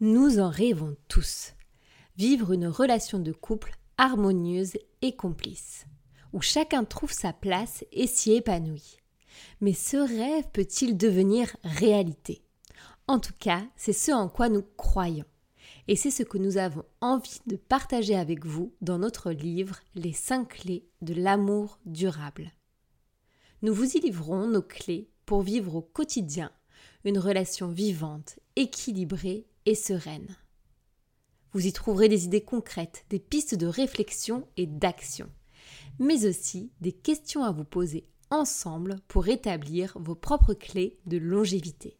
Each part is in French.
Nous en rêvons tous. Vivre une relation de couple harmonieuse et complice, où chacun trouve sa place et s'y épanouit. Mais ce rêve peut-il devenir réalité? En tout cas, c'est ce en quoi nous croyons. Et c'est ce que nous avons envie de partager avec vous dans notre livre Les 5 clés de l'amour durable. Nous vous y livrons nos clés pour vivre au quotidien une relation vivante, équilibrée et sereine. Vous y trouverez des idées concrètes, des pistes de réflexion et d'action, mais aussi des questions à vous poser ensemble pour établir vos propres clés de longévité.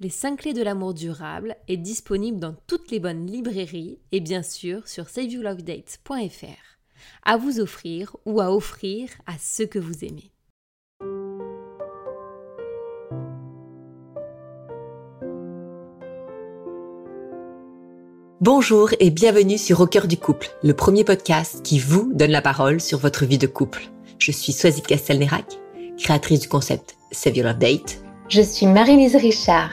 Les 5 clés de l'amour durable est disponible dans toutes les bonnes librairies et bien sûr sur saveyourlovedates.fr à vous offrir ou à offrir à ceux que vous aimez. Bonjour et bienvenue sur Au cœur du couple, le premier podcast qui vous donne la parole sur votre vie de couple. Je suis Swazik Castelnerac, créatrice du concept Save Your Love Date. Je suis Marie-Lise Richard,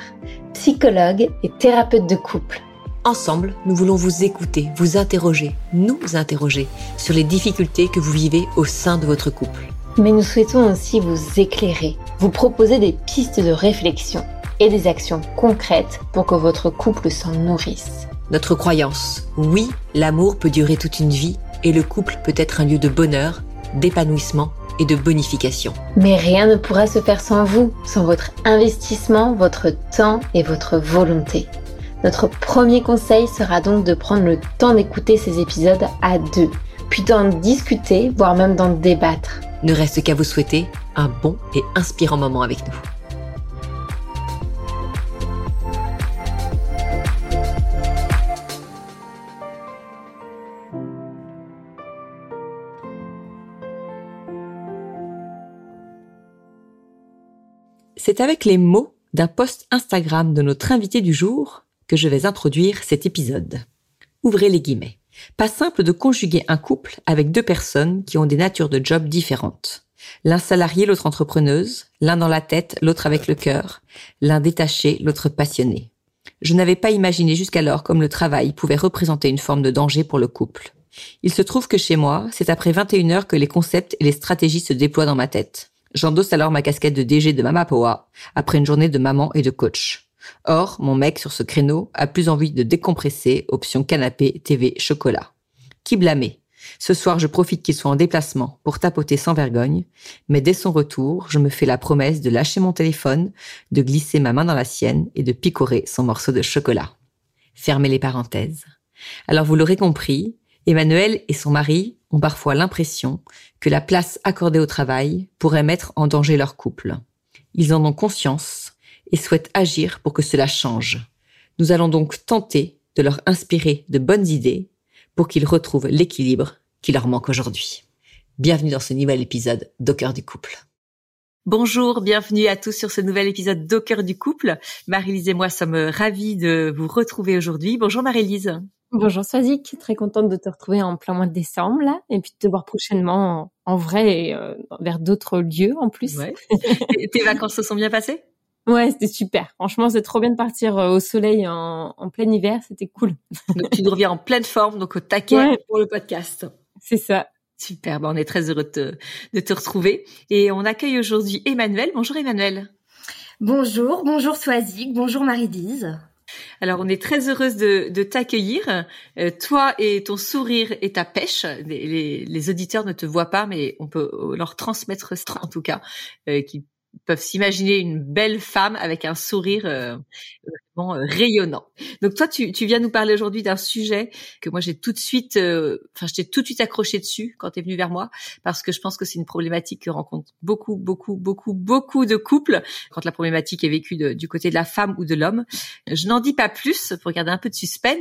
psychologue et thérapeute de couple. Ensemble, nous voulons vous écouter, vous interroger, nous interroger sur les difficultés que vous vivez au sein de votre couple. Mais nous souhaitons aussi vous éclairer, vous proposer des pistes de réflexion et des actions concrètes pour que votre couple s'en nourrisse. Notre croyance, oui, l'amour peut durer toute une vie et le couple peut être un lieu de bonheur, d'épanouissement et de bonification. Mais rien ne pourra se faire sans vous, sans votre investissement, votre temps et votre volonté. Notre premier conseil sera donc de prendre le temps d'écouter ces épisodes à deux, puis d'en discuter, voire même d'en débattre. Ne reste qu'à vous souhaiter un bon et inspirant moment avec nous. C'est avec les mots d'un post Instagram de notre invité du jour que je vais introduire cet épisode. Ouvrez les guillemets. Pas simple de conjuguer un couple avec deux personnes qui ont des natures de job différentes. L'un salarié, l'autre entrepreneuse, l'un dans la tête, l'autre avec le cœur, l'un détaché, l'autre passionné. Je n'avais pas imaginé jusqu'alors comme le travail pouvait représenter une forme de danger pour le couple. Il se trouve que chez moi, c'est après 21 heures que les concepts et les stratégies se déploient dans ma tête. J'endosse alors ma casquette de DG de Mama Poa après une journée de maman et de coach. Or, mon mec sur ce créneau a plus envie de décompresser, option canapé, TV, chocolat. Qui blâmer? Ce soir, je profite qu'il soit en déplacement pour tapoter sans vergogne, mais dès son retour, je me fais la promesse de lâcher mon téléphone, de glisser ma main dans la sienne et de picorer son morceau de chocolat. Fermez les parenthèses. Alors vous l'aurez compris, Emmanuel et son mari ont parfois l'impression que la place accordée au travail pourrait mettre en danger leur couple. Ils en ont conscience et souhaitent agir pour que cela change. Nous allons donc tenter de leur inspirer de bonnes idées pour qu'ils retrouvent l'équilibre qui leur manque aujourd'hui. Bienvenue dans ce nouvel épisode d'Au du couple. Bonjour, bienvenue à tous sur ce nouvel épisode d'Au cœur du couple. Marie-Lise et moi sommes ravis de vous retrouver aujourd'hui. Bonjour Marie-Lise. Bonjour Swazik, très contente de te retrouver en plein mois de décembre là, et puis de te voir prochainement en, vrai et euh, vers d'autres lieux en plus. Ouais. Tes vacances se sont bien passées? Ouais, c'était super. Franchement, c'est trop bien de partir euh, au soleil en, plein hiver, c'était cool. Donc tu nous reviens en pleine forme, donc au taquet pour le podcast. C'est ça. Super, on est très heureux de te, de te retrouver. Et on accueille aujourd'hui Emmanuel. Bonjour Emmanuel. Bonjour, bonjour Swazik, bonjour Marie-Dise. Alors, on est très heureuse de, t'accueillir. Euh, toi et ton sourire et ta pêche. Les, auditeurs ne te voient pas, mais on peut leur transmettre ça en tout cas, euh, qui peuvent s'imaginer une belle femme avec un sourire euh, vraiment euh, rayonnant. Donc toi, tu, tu viens nous parler aujourd'hui d'un sujet que moi j'ai tout de suite, euh, enfin je t'ai tout de suite accroché dessus quand tu es venu vers moi parce que je pense que c'est une problématique que rencontrent beaucoup, beaucoup, beaucoup, beaucoup de couples quand la problématique est vécue du côté de la femme ou de l'homme. Je n'en dis pas plus pour garder un peu de suspense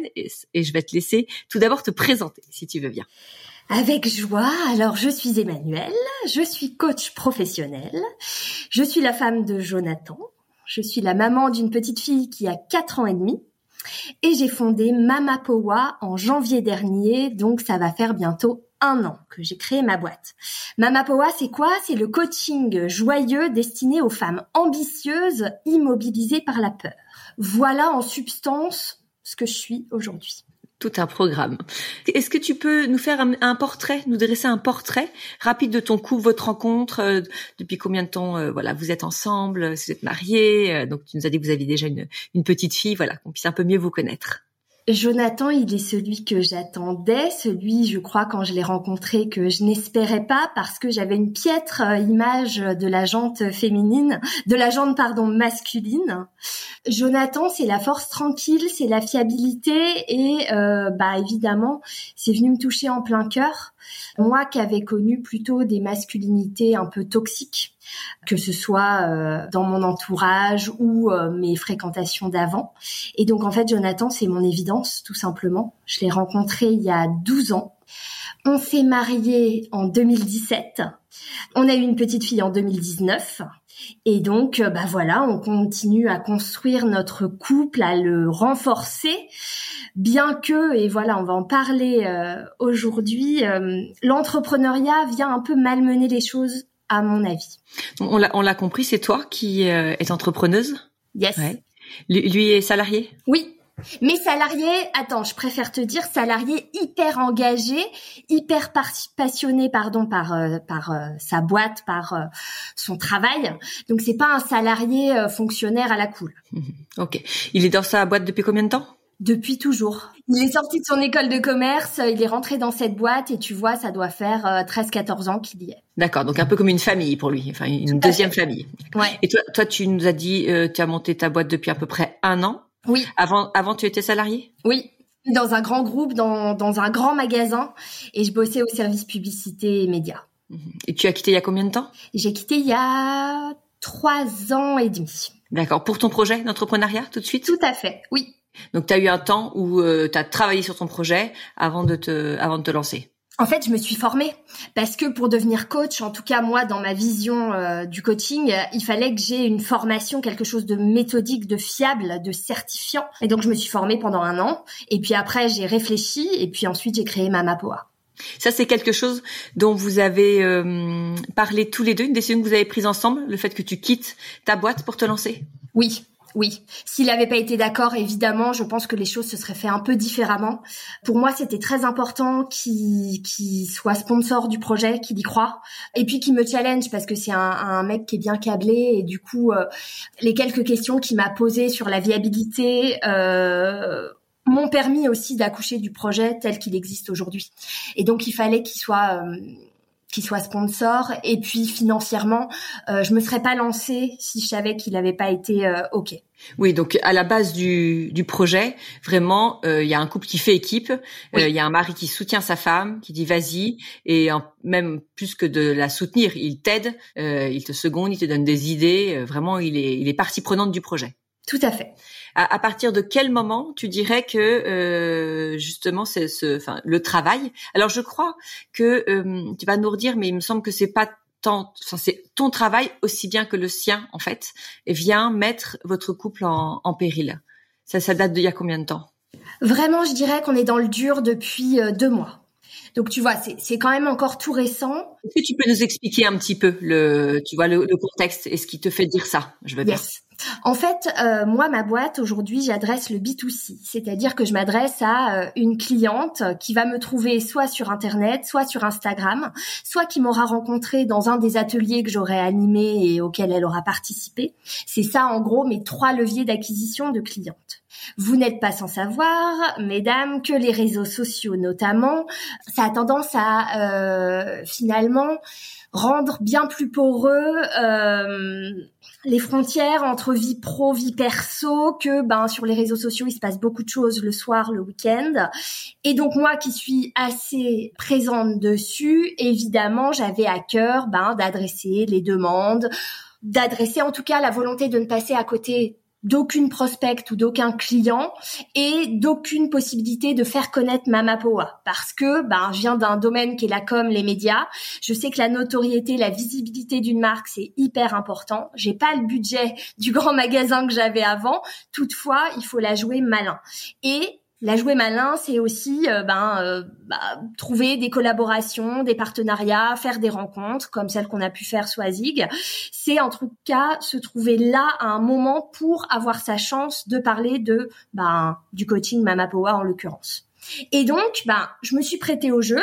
et je vais te laisser tout d'abord te présenter si tu veux bien. Avec joie. Alors, je suis Emmanuelle, je suis coach professionnel, je suis la femme de Jonathan, je suis la maman d'une petite fille qui a 4 ans et demi et j'ai fondé Mama Powa en janvier dernier, donc ça va faire bientôt un an que j'ai créé ma boîte. Mama Powa, c'est quoi? C'est le coaching joyeux destiné aux femmes ambitieuses, immobilisées par la peur. Voilà en substance ce que je suis aujourd'hui tout un programme. Est-ce que tu peux nous faire un, portrait, nous dresser un portrait rapide de ton couple, votre rencontre, euh, depuis combien de temps euh, voilà vous êtes ensemble, vous êtes mariés, euh, donc tu nous as dit que vous aviez déjà une, une petite fille, voilà qu'on puisse un peu mieux vous connaître. Jonathan, il est celui que j'attendais, celui, je crois, quand je l'ai rencontré, que je n'espérais pas parce que j'avais une piètre euh, image de la jante féminine, de la jante, pardon, masculine. Jonathan, c'est la force tranquille, c'est la fiabilité et, euh, bah, évidemment, c'est venu me toucher en plein cœur. Moi qui avais connu plutôt des masculinités un peu toxiques, que ce soit euh, dans mon entourage ou euh, mes fréquentations d'avant. Et donc en fait, Jonathan, c'est mon évidence, tout simplement. Je l'ai rencontré il y a 12 ans. On s'est mariés en 2017. On a eu une petite fille en 2019. Et donc, euh, bah voilà, on continue à construire notre couple, à le renforcer, bien que, et voilà, on va en parler aujourd'hui, l'entrepreneuriat vient un peu malmener les choses à mon avis. On l'a, compris, c'est toi qui euh, es entrepreneuse? Yes. Lui, est salarié? Oui. Mais salarié, attends, je préfère te dire salarié hyper engagé, hyper passionné, pardon, par euh, par euh, sa boîte, par son travail. Donc c'est pas un salarié fonctionnaire à la cool. Ok. Il est dans sa boîte depuis combien de temps? Depuis toujours. Il est sorti de son école de commerce, il est rentré dans cette boîte et tu vois, ça doit faire 13-14 euh, ans qu'il y est. D'accord, donc un peu comme une famille pour lui, enfin une deuxième famille. Ouais. Et toi, toi, tu nous as dit, euh, tu as monté ta boîte depuis à peu près un an. Oui. Avant, avant, tu étais salarié. Oui. Dans un grand groupe, dans, dans un grand magasin, et je bossais au service publicité et médias. Mhm. Et tu as quitté il y a combien de temps? J'ai quitté il y a trois ans et demi. D'accord. Pour ton projet d'entrepreneuriat, tout de suite? Tout à fait, oui. Donc tu as eu un temps où euh, tu as travaillé sur ton projet avant de te avant de te lancer. En fait, je me suis formée parce que pour devenir coach, en tout cas moi dans ma vision euh, du coaching, il fallait que j'ai une formation, quelque chose de méthodique, de fiable, de certifiant. Et donc je me suis formée pendant un an. Et puis après j'ai réfléchi et puis ensuite j'ai créé Mamapoa. Ça, c'est quelque chose dont vous avez euh, parlé tous les deux, une décision que vous avez prise ensemble, le fait que tu quittes ta boîte pour te lancer? Oui, oui, s'il n'avait pas été d'accord, évidemment, je pense que les choses se seraient fait un peu différemment. Pour moi, c'était très important qu'il soit sponsor du projet, qu'il y croit, et puis qu'il me challenge parce que c'est un, mec qui est bien câblé et du coup, euh, les quelques questions qu'il m'a posées sur la viabilité. Euh, m'ont permis aussi d'accoucher du projet tel qu'il existe aujourd'hui. Et donc il fallait qu'il soit euh, qu'il soit sponsor. Et puis financièrement euh, je me serais pas lancée si je savais qu'il n'avait pas été euh, ok. Oui donc à la base du, du projet vraiment euh, il y a un couple qui fait équipe. Euh, il y a un mari qui soutient sa femme qui dit vas-y. Et même plus que de la soutenir il t'aide il te seconde il te donne des idées. Vraiment il est il est partie prenante du projet. Tout à fait à, partir de quel moment tu dirais que euh, justement c'est ce, enfin le travail? Alors je crois que euh, tu vas nous redire, mais il me semble que c'est pas tant, enfin c'est ton travail aussi bien que le sien en fait, et vient mettre votre couple en, en péril. Ça, ça date d'il y a combien de temps? Vraiment, je dirais qu'on est dans le dur depuis euh, deux mois. Donc tu vois, c'est quand même encore tout récent. Est-ce que tu peux nous expliquer un petit peu le, tu vois, le, le contexte et ce qui te fait dire ça? Je veux yes. En fait, euh, moi, ma boîte, aujourd'hui, j'adresse le B2C, c'est-à-dire que je m'adresse à euh, une cliente qui va me trouver soit sur Internet, soit sur Instagram, soit qui m'aura rencontré dans un des ateliers que j'aurais animé et auquel elle aura participé. C'est ça, en gros, mes trois leviers d'acquisition de clientes. Vous n'êtes pas sans savoir, mesdames, que les réseaux sociaux notamment, ça a tendance à euh, finalement rendre bien plus poreux euh, les frontières entre vie pro, vie perso, que ben sur les réseaux sociaux il se passe beaucoup de choses le soir, le week-end. Et donc moi qui suis assez présente dessus, évidemment j'avais à cœur ben d'adresser les demandes, d'adresser en tout cas la volonté de ne passer à côté d'aucune prospect ou d'aucun client et d'aucune possibilité de faire connaître Mamapoa parce que ben je viens d'un domaine qui est la com les médias. Je sais que la notoriété la visibilité d'une marque c'est hyper important. J'ai pas le budget du grand magasin que j'avais avant. Toutefois il faut la jouer malin. Et La jouer malin, c'est aussi euh, ben, euh, bah, trouver des collaborations, des partenariats, faire des rencontres comme celle qu'on a pu faire sur Azig. C'est en tout cas se trouver là à un moment pour avoir sa chance de parler de ben, du coaching Mama Power en l'occurrence. Et donc, ben, je me suis prêtée au jeu.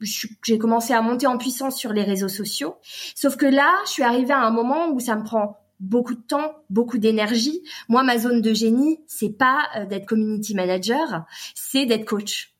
J'ai commencé à monter en puissance sur les réseaux sociaux. Sauf que là, je suis arrivée à un moment où ça me prend beaucoup de temps, beaucoup d'énergie. Moi, ma zone de génie, c'est pas euh, d'être community manager, c'est d'être coach.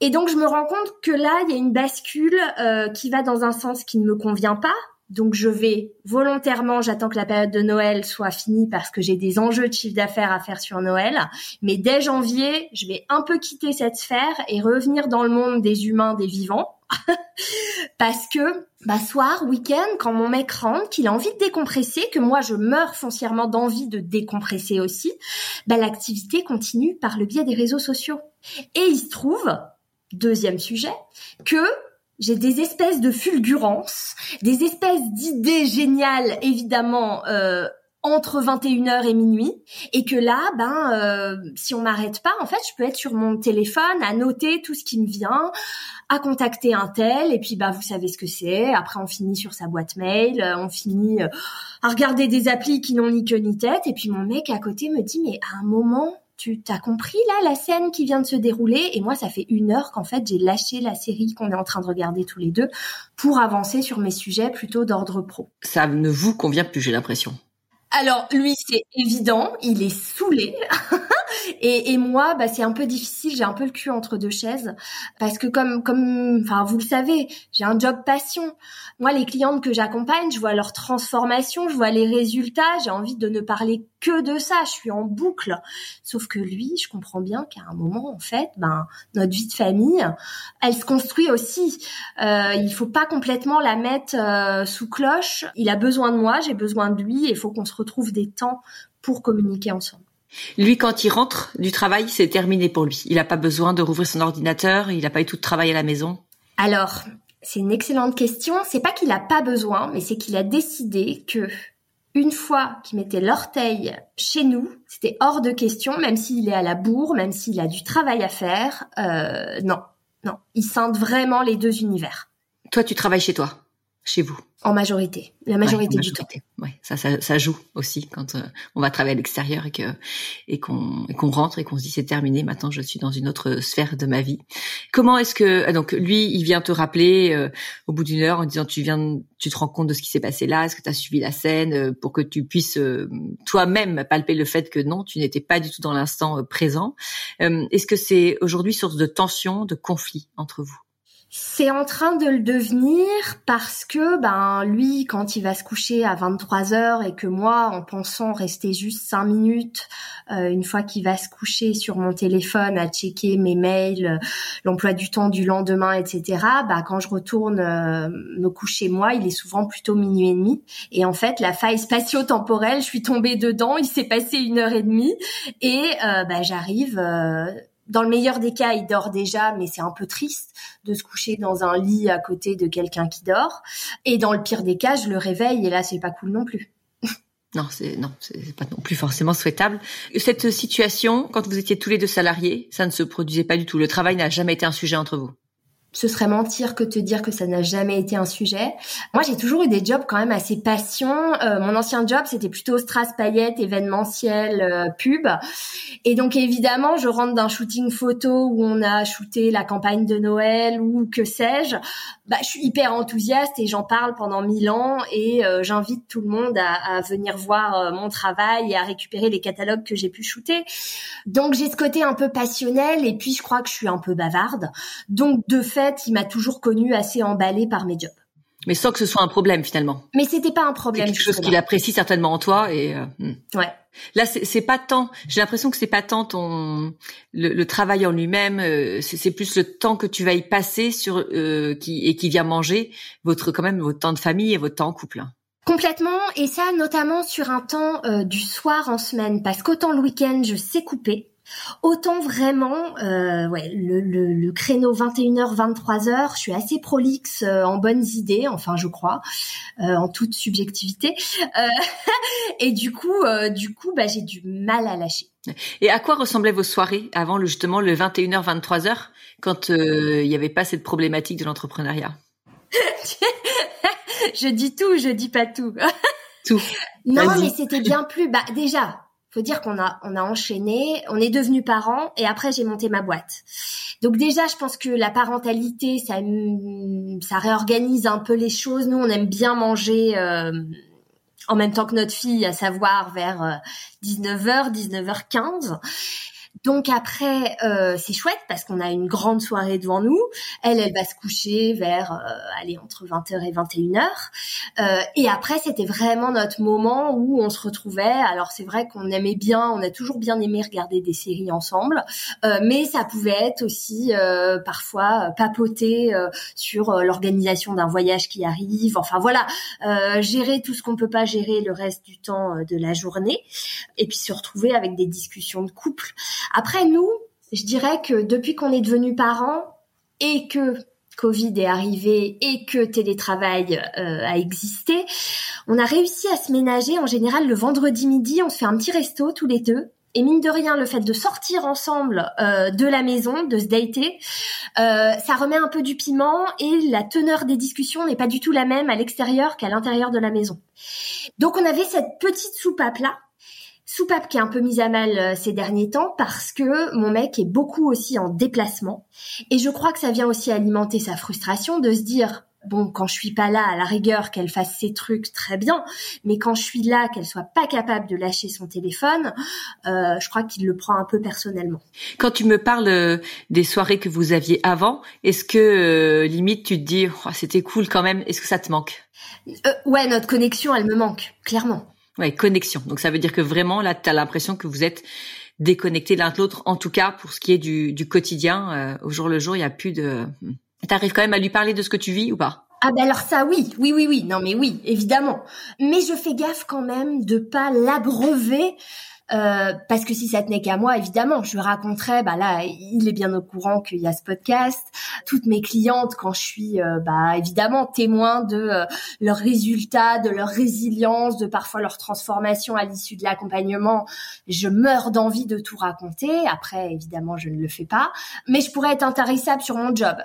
Et donc, je me rends compte que là, il y a une bascule euh, qui va dans un sens qui ne me convient pas. Donc, je vais volontairement, j'attends que la période de Noël soit finie parce que j'ai des enjeux de chiffre d'affaires à faire sur Noël. Mais dès janvier, je vais un peu quitter cette sphère et revenir dans le monde des humains, des vivants. parce que bah soir, week-end, quand mon mec rentre, qu'il a envie de décompresser, que moi je meurs foncièrement d'envie de décompresser aussi, bah l'activité continue par le biais des réseaux sociaux. Et il se trouve, deuxième sujet, que j'ai des espèces de fulgurances, des espèces d'idées géniales, évidemment, euh, entre 21h et minuit et que là ben euh, si on m'arrête pas en fait je peux être sur mon téléphone à noter tout ce qui me vient à contacter un tel et puis bah vous savez ce que c'est après on finit sur sa boîte mail euh, on finit euh, à regarder des applis qui n'ont ni queue ni tête et puis mon mec à côté me dit mais à un moment tu t'as compris là la scène qui vient de se dérouler? Et moi ça fait une heure qu'en fait j'ai lâché la série qu'on est en train de regarder tous les deux pour avancer sur mes sujets plutôt d'ordre pro. Ça ne vous convient plus j'ai l'impression. Alors lui, c'est évident, il est saoulé. et, et, moi, bah, c'est un peu difficile. J'ai un peu le cul entre deux chaises parce que comme, comme, enfin, vous le savez, j'ai un job passion. Moi, les clientes que j'accompagne, je vois leur transformation, je vois les résultats. J'ai envie de ne parler que de ça. Je suis en boucle. Sauf que lui, je comprends bien qu'à un moment, en fait, ben, notre vie de famille, elle se construit aussi. Euh, il faut pas complètement la mettre euh, sous cloche. Il a besoin de moi, j'ai besoin de lui. Il faut qu'on se retrouve des temps pour communiquer ensemble. Lui, quand il rentre du travail, c'est terminé pour lui. Il n'a pas besoin de rouvrir son ordinateur, il n'a pas eu tout de travail à la maison. Alors, c'est une excellente question. C'est pas qu'il n'a pas besoin, mais c'est qu'il a décidé que une fois qu'il mettait l'orteil chez nous, c'était hors de question, même s'il est à la bourre, même s'il a du travail à faire. Euh, non, non, il scinde vraiment les deux univers. Toi, tu travailles chez toi, chez vous. En majorité, la majorité, du temps. Ouais, ça, ça, ça, joue aussi quand euh, on va travailler à l'extérieur et que et qu'on rentre et qu'on se dit c'est terminé. Maintenant, je suis dans une autre sphère de ma vie. Comment est-ce que donc lui, il vient te rappeler euh, au bout d'une heure en disant tu viens, tu te rends compte de ce qui s'est passé là, est-ce que tu as suivi la scène euh, pour que tu puisses toi-même palper le fait que non, tu n'étais pas du tout dans l'instant présent. est-ce que c'est aujourd'hui source de tension, de conflit entre vous? C'est en train de le devenir parce que ben lui quand il va se coucher à 23 heures et que moi en pensant rester juste cinq minutes euh, une fois qu'il va se coucher sur mon téléphone à checker mes mails, euh, l'emploi du temps du lendemain, etc. Bah quand je retourne euh, me coucher moi, il est souvent plutôt minuit et demi et en fait la faille spatio-temporelle, je suis tombée dedans, il s'est passé une heure et demie et bah j'arrive dans le meilleur des cas, il dort déjà, mais c'est un peu triste de se coucher dans un lit à côté de quelqu'un qui dort. Et dans le pire des cas, je le réveille et là, c'est pas cool non plus. Non, c'est non, c'est pas non plus forcément souhaitable. Cette situation, quand vous étiez tous les deux salariés, ça ne se produisait pas du tout. Le travail n'a jamais été un sujet entre vous ce serait mentir que te dire que ça n'a jamais été un sujet. Moi, j'ai toujours eu des jobs quand même assez passion. Euh, mon ancien job, c'était plutôt strass paillettes, événementiel, euh, pub. Et donc, évidemment, je rentre d'un shooting photo où on a shooté la campagne de Noël ou que sais-je. Bah, je suis hyper enthousiaste et j'en parle pendant mille ans et euh, j'invite tout le monde à, à venir voir mon travail et à récupérer les catalogues que j'ai pu shooter. Donc, j'ai ce côté un peu passionnel et puis je crois que je suis un peu bavarde. Donc, de fait, il m'a toujours connu assez emballé par mes jobs. Mais sans que ce soit un problème finalement. Mais c'était pas un problème. C'est quelque chose qu'il apprécie certainement en toi et. Euh, hmm. Ouais. Là, c'est pas tant. J'ai l'impression que c'est pas tant ton le, travail en lui-même. Euh, c'est plus le temps que tu vas y passer sur euh, qui et qui vient manger votre quand même votre temps de famille et votre temps en couple. Complètement, et ça notamment sur un temps du soir en semaine, parce qu'autant le week-end je sais couper, Autant vraiment, euh, ouais, le, le, le, créneau 21h, 23h, je suis assez prolixe euh, en bonnes idées, enfin je crois, euh, en toute subjectivité. Et du coup, du coup, bah, j'ai du mal à lâcher. Et à quoi ressemblaient vos soirées avant le, justement le 21h, 23h, quand il n'y avait pas cette problématique de l'entrepreneuriat? Je dis tout, je dis pas tout. tout. Non, mais c'était bien plus. Bah déjà, faut dire qu'on a on a enchaîné, on est devenus parents et après j'ai monté ma boîte. Donc déjà, je pense que la parentalité, ça ça réorganise un peu les choses. Nous, on aime bien manger euh, en même temps que notre fille, à savoir vers 19h, euh, 19h15. Donc après, euh, c'est chouette parce qu'on a une grande soirée devant nous. Elle, elle va se coucher vers, euh, allez, entre 20h et 21h. Euh, et après, c'était vraiment notre moment où on se retrouvait. Alors c'est vrai qu'on aimait bien, on a toujours bien aimé regarder des séries ensemble, euh, mais ça pouvait être aussi euh, parfois papoter sur l'organisation d'un voyage qui arrive. Enfin voilà, gérer tout ce qu'on peut pas gérer le reste du temps de la journée, et puis se retrouver avec des discussions de couple. Après, nous, je dirais que depuis qu'on est devenus parents et que Covid est arrivé et que télétravail euh, a existé, on a réussi à se ménager. En général, le vendredi midi, on se fait un petit resto tous les deux. Et mine de rien, le fait de sortir ensemble euh, de la maison, de se dater, euh, ça remet un peu du piment et la teneur des discussions n'est pas du tout la même à l'extérieur qu'à l'intérieur de la maison. Donc on avait cette petite soupape là soupape qui est un peu mise à mal euh, ces derniers temps parce que mon mec est beaucoup aussi en déplacement. Et je crois que ça vient aussi alimenter sa frustration de se dire bon quand je suis pas là à la rigueur qu'elle fasse ses trucs très bien. Mais quand je suis là qu'elle soit pas capable de lâcher son téléphone euh, je crois qu'il le prend un peu personnellement. Quand tu me parles euh, des soirées que vous aviez avant est-ce que limite tu te dis oh, c'était cool quand même est-ce que ça te manque? Ouais notre connexion elle me manque clairement Ouais, connexion. Donc ça veut dire que vraiment là, tu l'impression que vous êtes déconnectés l'un de l'autre. En tout cas, pour ce qui est du, du quotidien, euh, au jour le jour, il y a plus de. T'arrives quand même à lui parler de ce que tu vis ou pas? Ah ben alors ça oui, oui oui oui, non mais oui, évidemment. Mais je fais gaffe quand même de pas l'abreuver euh, parce que si ça tenait qu'à moi, évidemment, je raconterais, bah là, il est bien au courant qu'il y a ce podcast. Toutes mes clientes, quand je suis, euh, bah évidemment, témoin de euh, leurs résultats, de leur résilience, de parfois leur transformation à l'issue de l'accompagnement, je meurs d'envie de tout raconter. Après, évidemment, je ne le fais pas, mais je pourrais être intarissable sur mon job.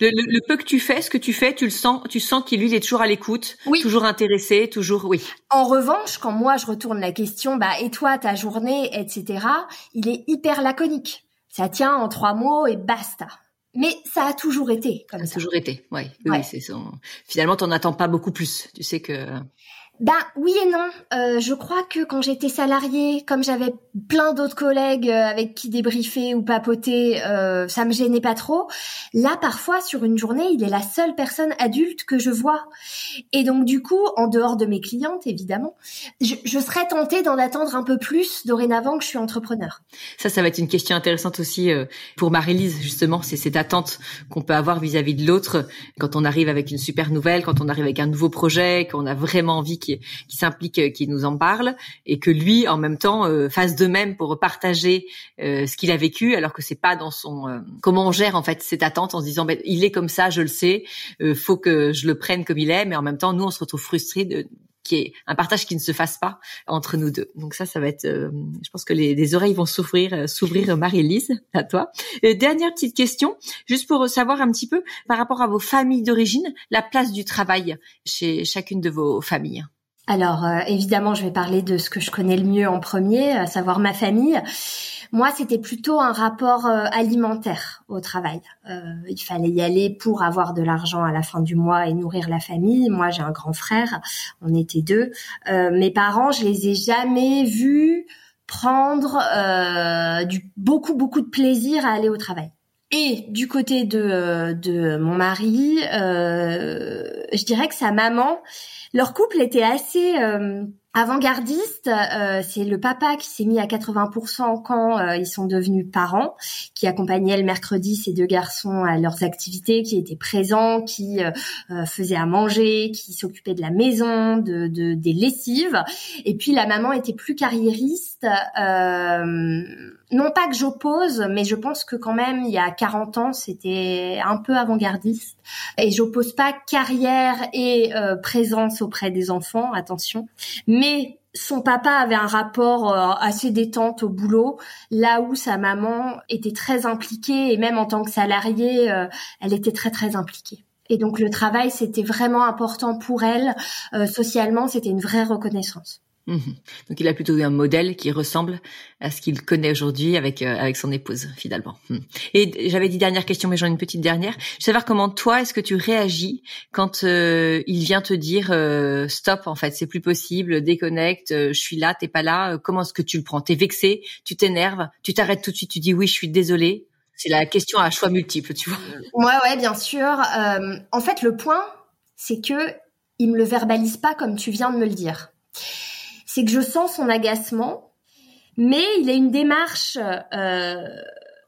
Le, peu que tu fais, ce que tu fais, tu le sens, tu sens qu'il lui est toujours à l'écoute, oui. toujours intéressé, toujours, oui. En revanche, quand moi je retourne la question, bah et toi, ta journée, etc., il est hyper laconique. Ça tient en trois mots et basta. Mais ça a toujours été comme ça. A toujours été, ouais. oui. Ouais. c'est son... Finalement, t'en attends pas beaucoup plus. Tu sais que ben oui et non. Euh, je crois que quand j'étais salariée, comme j'avais plein d'autres collègues euh, avec qui débriefer ou papoter, euh, ça me gênait pas trop. Là, parfois, sur une journée, il est la seule personne adulte que je vois. Et donc, du coup, en dehors de mes clientes, évidemment, je, je serais tentée d'en attendre un peu plus dorénavant que je suis entrepreneur. Ça, ça va être une question intéressante aussi euh, pour Marie-Lise, justement. C'est cette attente qu'on peut avoir vis-à-vis de l'autre quand on arrive avec une super nouvelle, quand on arrive avec un nouveau projet, qu'on a vraiment envie qu'il qui, s'implique, euh, qui nous en parle, et que lui, en même temps, euh, fasse de même pour partager euh, ce qu'il a vécu, alors que c'est pas dans son comment on gère en fait cette attente en se disant ben, il est comme ça, je le sais, faut que je le prenne comme il est, mais en même temps, nous, on se retrouve frustrés de qui est un partage qui ne se fasse pas entre nous deux. Donc ça, ça va être, je pense que les, les oreilles vont s'ouvrir, s'ouvrir Marie-Élise, à toi. dernière petite question, juste pour savoir un petit peu par rapport à vos familles d'origine, la place du travail chez chacune de vos familles. Alors euh, évidemment, je vais parler de ce que je connais le mieux en premier, à savoir ma famille. Moi, c'était plutôt un rapport euh, alimentaire au travail. Euh, il fallait y aller pour avoir de l'argent à la fin du mois et nourrir la famille. Moi, j'ai un grand frère, on était deux. mes parents, je les ai jamais vus prendre du beaucoup beaucoup de plaisir à aller au travail. Et du côté de, de mon mari, je dirais que sa maman, leur couple était assez euh, avant-gardiste. Euh, c'est le papa qui s'est mis à 80% quand euh, ils sont devenus parents, qui accompagnait le mercredi ces deux garçons à leurs activités, qui était présent, qui faisait à manger, qui s'occupait de la maison, de, des lessives. Et puis la maman était plus carriériste non pas que j'oppose, mais je pense que quand même, il y a 40 ans, c'était un peu avant-gardiste. Et j'oppose pas carrière et euh, présence auprès des enfants, attention. Mais son papa avait un rapport euh, assez détente au boulot, là où sa maman était très impliquée et même en tant que salariée, euh, elle était très très impliquée. Et donc le travail, c'était vraiment important pour elle. socialement, c'était une vraie reconnaissance. Mhm. Donc il a plutôt eu un modèle qui ressemble à ce qu'il connaît aujourd'hui avec euh, avec son épouse finalement. Mhm. Et j'avais dit dernière question, mais j'en ai une petite dernière. Je veux savoir comment toi est-ce que tu réagis quand euh, il vient te dire euh, stop en fait c'est plus possible, déconnecte, je suis là, t'es pas là. comment est-ce que tu le prends? T'es vexé, tu t'énerves, tu t'arrêtes tout de suite, tu dis oui je suis désolé. C'est la question à choix multiple, tu vois. Ouais ouais bien sûr. en fait le point c'est que il me le verbalise pas comme tu viens de me le dire c'est que je sens son agacement, mais il a une démarche euh,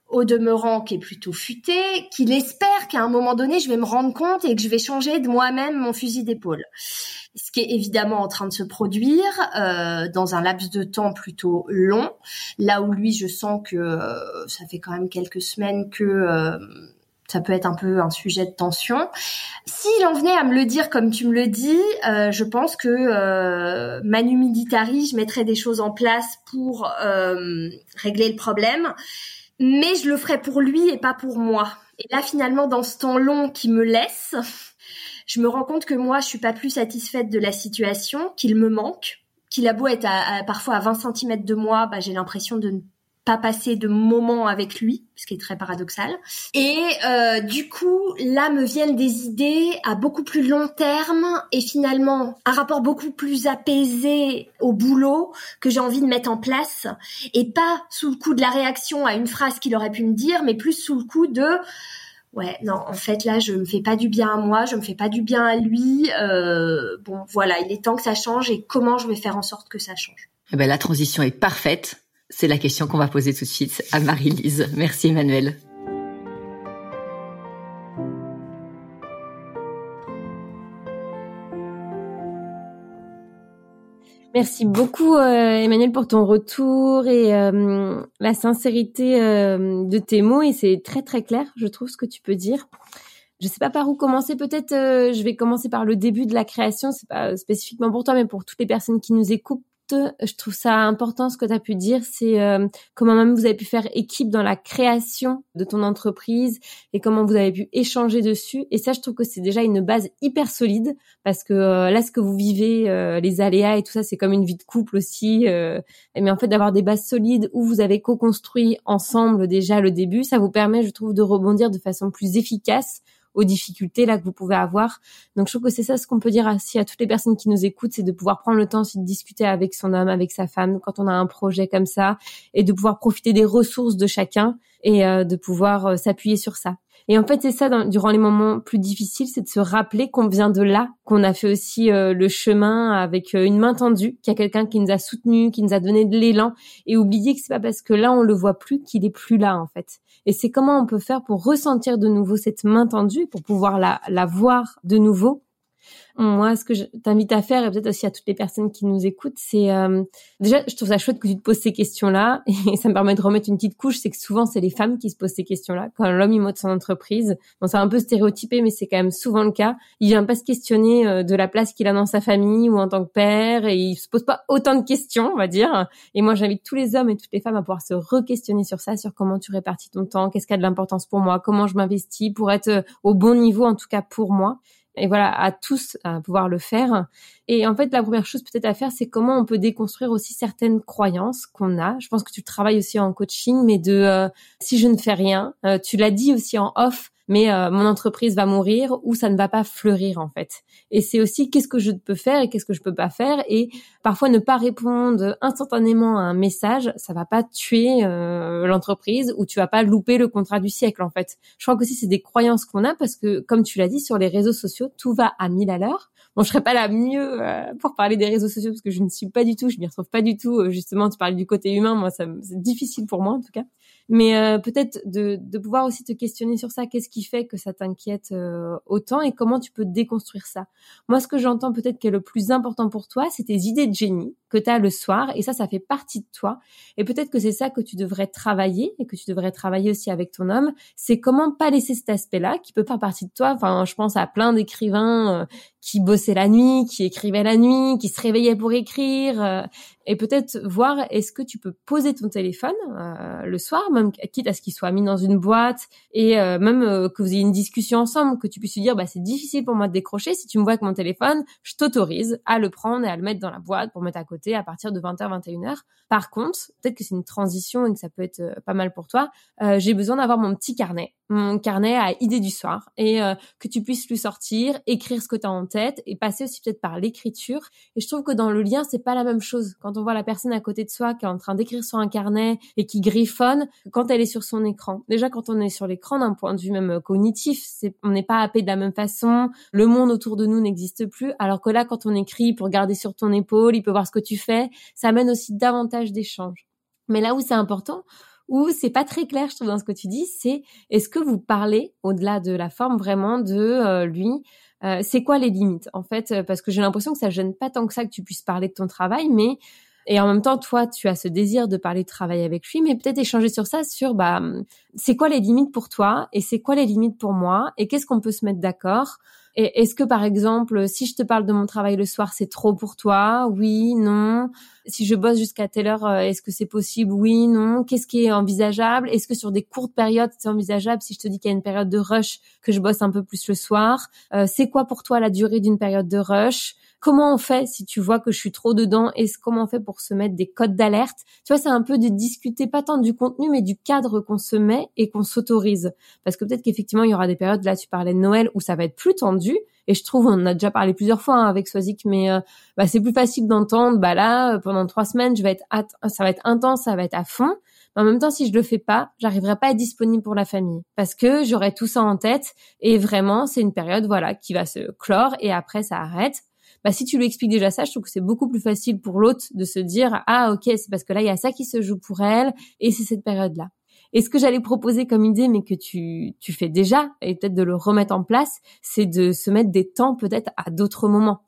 au demeurant qui est plutôt futée, qu'il espère qu'à un moment donné, je vais me rendre compte et que je vais changer de moi-même mon fusil d'épaule. Ce qui est évidemment en train de se produire euh, dans un laps de temps plutôt long, là où lui, je sens que euh, ça fait quand même quelques semaines que ça peut être un peu un sujet de tension. S'il en venait à me le dire comme tu me le dis, euh, je pense que euh, Manu je mettrais des choses en place pour euh, régler le problème, mais je le ferais pour lui et pas pour moi. Et là, finalement, dans ce temps long qui me laisse, je me rends compte que moi, je suis pas plus satisfaite de la situation, qu'il me manque, qu'il a beau être parfois à 20 cm de moi, bah, j'ai l'impression de ne pas passer de moments avec lui, ce qui est très paradoxal. Et euh, du coup, là me viennent des idées à beaucoup plus long terme et finalement un rapport beaucoup plus apaisé au boulot que j'ai envie de mettre en place et pas sous le coup de la réaction à une phrase qu'il aurait pu me dire, mais plus sous le coup de ouais non en fait là je me fais pas du bien à moi, je me fais pas du bien à lui. Euh, bon voilà, il est temps que ça change et comment je vais faire en sorte que ça change. Eh ben, la transition est parfaite c'est la question qu'on va poser tout de suite à Marie-Lise. Merci Emmanuel. Merci beaucoup euh, Emmanuel pour ton retour et euh, la sincérité euh, de tes mots et c'est très très clair, je trouve ce que tu peux dire. Je sais pas par où commencer. Peut-être je vais commencer par le début de la création. C'est pas spécifiquement pour toi, mais pour toutes les personnes qui nous écoutent je trouve ça important ce que tu as pu dire, c'est euh, comment même vous avez pu faire équipe dans la création de ton entreprise et comment vous avez pu échanger dessus. Et ça, je trouve que c'est déjà une base hyper solide parce que euh, là, ce que vous vivez, euh, les aléas et tout ça, c'est comme une vie de couple aussi. mais en fait, d'avoir des bases solides où vous avez co-construit ensemble déjà le début, ça vous permet, je trouve, de rebondir de façon plus efficace aux difficultés là que vous pouvez avoir. Donc je trouve que c'est ça ce qu'on peut dire aussi à toutes les personnes qui nous écoutent, c'est de pouvoir prendre le temps aussi de discuter avec son homme, avec sa femme quand on a un projet comme ça et de pouvoir profiter des ressources de chacun et euh, de pouvoir euh, s'appuyer sur ça. Et en fait, c'est ça, durant les moments plus difficiles, c'est de se rappeler qu'on vient de là, qu'on a fait aussi euh, le chemin avec une main tendue, qu'il y a quelqu'un qui nous a soutenus, qui nous a donné de l'élan, et oublier que c'est pas parce que là on le voit plus qu'il est plus là en fait. Et c'est comment on peut faire pour ressentir de nouveau cette main tendue, pour pouvoir la, la voir de nouveau moi, ce que je t'invite à faire, et peut-être aussi à toutes les personnes qui nous écoutent, c'est euh, déjà, je trouve ça chouette que tu te poses ces questions-là, et ça me permet de remettre une petite couche. C'est que souvent, c'est les femmes qui se posent ces questions-là quand l'homme il monte son entreprise. Bon, c'est un peu stéréotypé, mais c'est quand même souvent le cas. Il vient pas se questionner euh, de la place qu'il a dans sa famille ou en tant que père, et il se pose pas autant de questions, on va dire. Et moi, j'invite tous les hommes et toutes les femmes à pouvoir se re-questionner sur ça, sur comment tu répartis ton temps, qu'est-ce qui a de l'importance pour moi, comment je m'investis pour être euh, au bon niveau, en tout cas pour moi et voilà, à tous à pouvoir le faire. Et en fait, la première chose peut-être à faire, c'est comment on peut déconstruire aussi certaines croyances qu'on a. Je pense que tu travailles aussi en coaching, mais de euh, si je ne fais rien, euh, tu l'as dit aussi en off, mais euh, mon entreprise va mourir ou ça ne va pas fleurir en fait. Et c'est aussi qu'est-ce que je peux faire et qu'est-ce que je peux pas faire et parfois ne pas répondre instantanément à un message, ça va pas tuer euh, l'entreprise ou tu vas pas louper le contrat du siècle en fait. Je crois que aussi c'est des croyances qu'on a parce que comme tu l'as dit sur les réseaux sociaux, tout va à mille à l'heure. bon, je serais pas la mieux euh, pour parler des réseaux sociaux parce que je ne suis pas du tout, je m'y retrouve pas du tout. Euh, justement, tu parlais du côté humain, moi, ça, c'est difficile pour moi en tout cas. Mais euh, peut-être de, de pouvoir aussi te questionner sur ça. Qu'est-ce qui fait que ça t'inquiète autant et comment tu peux déconstruire ça? Moi, ce que j'entends peut-être qui est le plus important pour toi, c'est tes idées de génie que tu as le soir et ça, ça fait partie de toi. Et peut-être que c'est ça que tu devrais travailler et que tu devrais travailler aussi avec ton homme. C'est comment pas laisser cet aspect-là qui peut faire partie de toi. Enfin, je pense à plein d'écrivains qui bossaient la nuit, qui écrivaient la nuit, qui se réveillaient pour écrire, euh, et peut-être voir est-ce que tu peux poser ton téléphone euh, le soir, même quitte à ce qu'il soit mis dans une boîte, et euh, même que vous ayez une discussion ensemble, que tu puisses lui dire bah c'est difficile pour moi de décrocher, si tu me vois avec mon téléphone, je t'autorise à le prendre et à le mettre dans la boîte pour mettre à côté à partir de 20h 21h. Par contre, peut-être que c'est une transition et que ça peut être pas mal pour toi. j'ai besoin d'avoir mon petit carnet, mon carnet à idées du soir, et que tu puisses lui sortir, écrire ce que tu as en et passer aussi peut-être par l'écriture. Et je trouve que dans le lien, c'est pas la même chose. Quand on voit la personne à côté de soi qui est en train d'écrire sur un carnet et qui griffonne, quand elle est sur son écran. Déjà, quand on est sur l'écran, d'un point de vue même cognitif, c'est, on n'est pas happé de la même façon. Le monde autour de nous n'existe plus. Alors que là, quand on écrit pour garder sur ton épaule, il peut voir ce que tu fais. Ça amène aussi davantage d'échanges. Mais là où c'est important, où c'est pas très clair, je trouve, dans ce que tu dis, c'est est-ce que vous parlez, au-delà de la forme, vraiment de euh, lui euh, c'est quoi les limites en fait euh, Parce que j'ai l'impression que ça gêne pas tant que ça que tu puisses parler de ton travail, mais et en même temps, toi, tu as ce désir de parler de travail avec lui, mais peut-être échanger sur ça, sur bah, c'est quoi les limites pour toi et c'est quoi les limites pour moi et qu'est-ce qu'on peut se mettre d'accord est-ce que par exemple, si je te parle de mon travail le soir, c'est trop pour toi? Oui, non. Si je bosse jusqu'à telle heure, euh, est-ce que c'est possible? Oui, non. Qu'est-ce qui est envisageable? Est-ce que sur des courtes périodes, c'est envisageable? Si je te dis qu'il y a une période de rush, que je bosse un peu plus le soir, euh, c'est quoi pour toi la durée d'une période de rush? Comment on fait si tu vois que je suis trop dedans et comment on fait pour se mettre des codes d'alerte? Tu vois, c'est un peu de discuter pas tant du contenu mais du cadre qu'on se met et qu'on s'autorise. Parce que peut-être qu'effectivement il y aura des périodes là tu parlais de Noël où ça va être plus tendu et je trouve on en a déjà parlé plusieurs fois hein, avec Swazik mais euh, bah, c'est plus facile d'entendre bah là pendant trois semaines je vais être ça va être intense ça va être à fond. Mais en même temps, si je le fais pas, j'arriverai pas à être disponible pour la famille. Parce que j'aurai tout ça en tête et vraiment, c'est une période, voilà, qui va se clore et après, ça arrête bah, si tu lui expliques déjà ça, je trouve que c'est beaucoup plus facile pour l'autre de se dire ah ok c'est parce que là il y a ça qui se joue pour elle et c'est cette période là. Et ce que j'allais proposer comme idée, mais que tu, tu fais déjà, et peut-être de le remettre en place, c'est de se mettre des temps peut-être à d'autres moments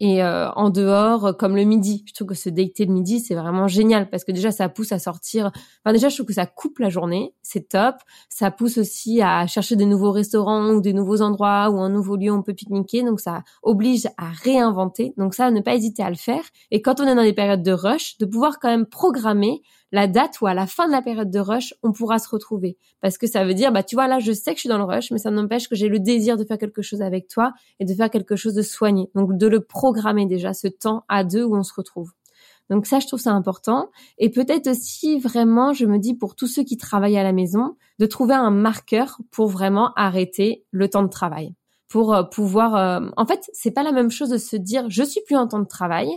et euh, en dehors comme le midi je trouve que ce dater le midi c'est vraiment génial parce que déjà ça pousse à sortir. Enfin déjà je trouve que ça coupe la journée. C'est top. Ça pousse aussi à chercher des nouveaux restaurants ou des nouveaux endroits ou un nouveau lieu où on peut pique-niquer. Donc ça oblige à réinventer. Donc ça ne pas hésiter à le faire. Et quand on est dans des périodes de rush de pouvoir quand même programmer la date où à la fin de la période de rush, on pourra se retrouver. Parce que ça veut dire, bah, tu vois, là, je sais que je suis dans le rush, mais ça n'empêche que j'ai le désir de faire quelque chose avec toi et de faire quelque chose de soigné. Donc, de le programmer déjà, ce temps à deux où on se retrouve. Donc ça, je trouve ça important. Et peut-être aussi vraiment, je me dis pour tous ceux qui travaillent à la maison, de trouver un marqueur pour vraiment arrêter le temps de travail. Pour euh, pouvoir, euh, en fait, c'est pas la même chose de se dire je suis plus en temps de travail,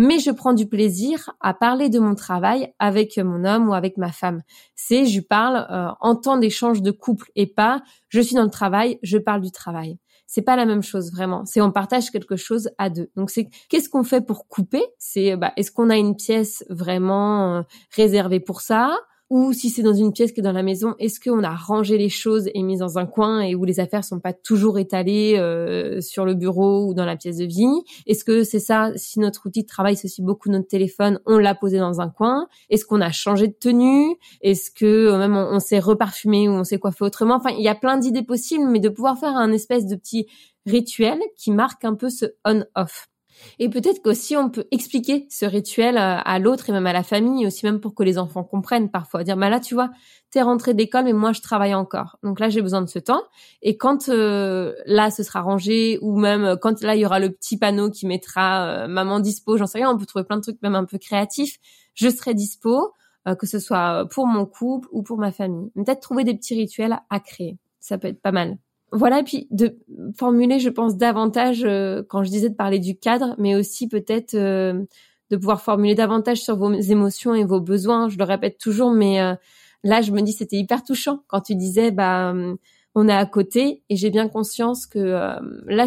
mais je prends du plaisir à parler de mon travail avec mon homme ou avec ma femme. C'est je parle euh, en temps d'échange de couple et pas je suis dans le travail, je parle du travail. C'est pas la même chose vraiment. C'est on partage quelque chose à deux. Donc c'est qu'est-ce qu'on fait pour couper? C'est bah, est-ce qu'on a une pièce vraiment euh, réservée pour ça? Ou si c'est dans une pièce qui dans la maison, est-ce qu'on a rangé les choses et mis dans un coin et où les affaires sont pas toujours étalées euh, sur le bureau ou dans la pièce de vie? Est-ce que c'est ça Si notre outil de travail beaucoup notre téléphone, on l'a posé dans un coin? Est-ce qu'on a changé de tenue? Est-ce que euh, même on, s'est reparfumé ou on s'est coiffé autrement? Enfin, il y a plein d'idées possibles, mais de pouvoir faire un espèce de petit rituel qui marque un peu ce on-off. Et peut-être qu'aussi on peut expliquer ce rituel euh, à l'autre et même à la famille, aussi même pour que les enfants comprennent parfois. Dire, bah là, tu vois, t'es rentré d'école, mais moi, je travaille encore. Donc là, j'ai besoin de ce temps. Et quand euh, là, ce sera rangé, ou même euh, quand là, il y aura le petit panneau qui mettra maman dispo, j'en sais rien, on peut trouver plein de trucs même un peu créatifs. Je serai dispo, que ce soit pour mon couple ou pour ma famille. Peut-être trouver des petits rituels à créer. Ça peut être pas mal voilà, et puis de formuler, je pense, davantage, euh, quand je disais de parler du cadre, mais aussi peut-être euh, de pouvoir formuler davantage sur vos émotions et vos besoins. Je le répète toujours, mais euh, là, je me dis, c'était hyper touchant quand tu disais, bah, on est à côté, et j'ai bien conscience que là,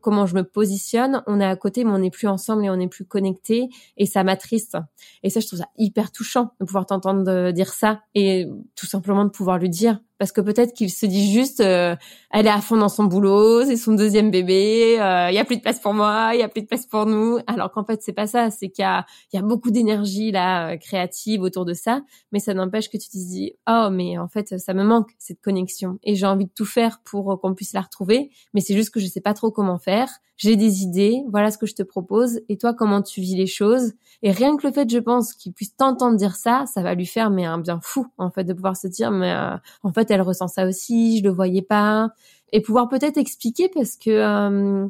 comment je me positionne, on est à côté, mais on n'est plus ensemble et on n'est plus connecté, et ça m'attriste. Et ça, je trouve ça hyper touchant de pouvoir t'entendre dire ça et tout simplement de pouvoir lui dire parce que peut-être qu'il se dit juste euh, elle est à fond dans son boulot, c'est son deuxième bébé, il euh, y a plus de place pour moi, il y a plus de place pour nous. Alors qu'en fait c'est pas ça, c'est qu'il y a, y a beaucoup d'énergie là euh, créative autour de ça, mais ça n'empêche que tu te dis oh mais en fait ça me manque cette connexion. Et j'ai envie de tout faire pour qu'on puisse la retrouver, mais c'est juste que je sais pas trop comment faire. J'ai des idées, voilà ce que je te propose. Et toi comment tu vis les choses? Et rien que le fait je pense qu'il puisse t'entendre dire ça, ça va lui faire mais un bien fou en fait de pouvoir se dire mais en fait elle ressent ça aussi, je le voyais pas, et pouvoir peut-être expliquer parce que euh,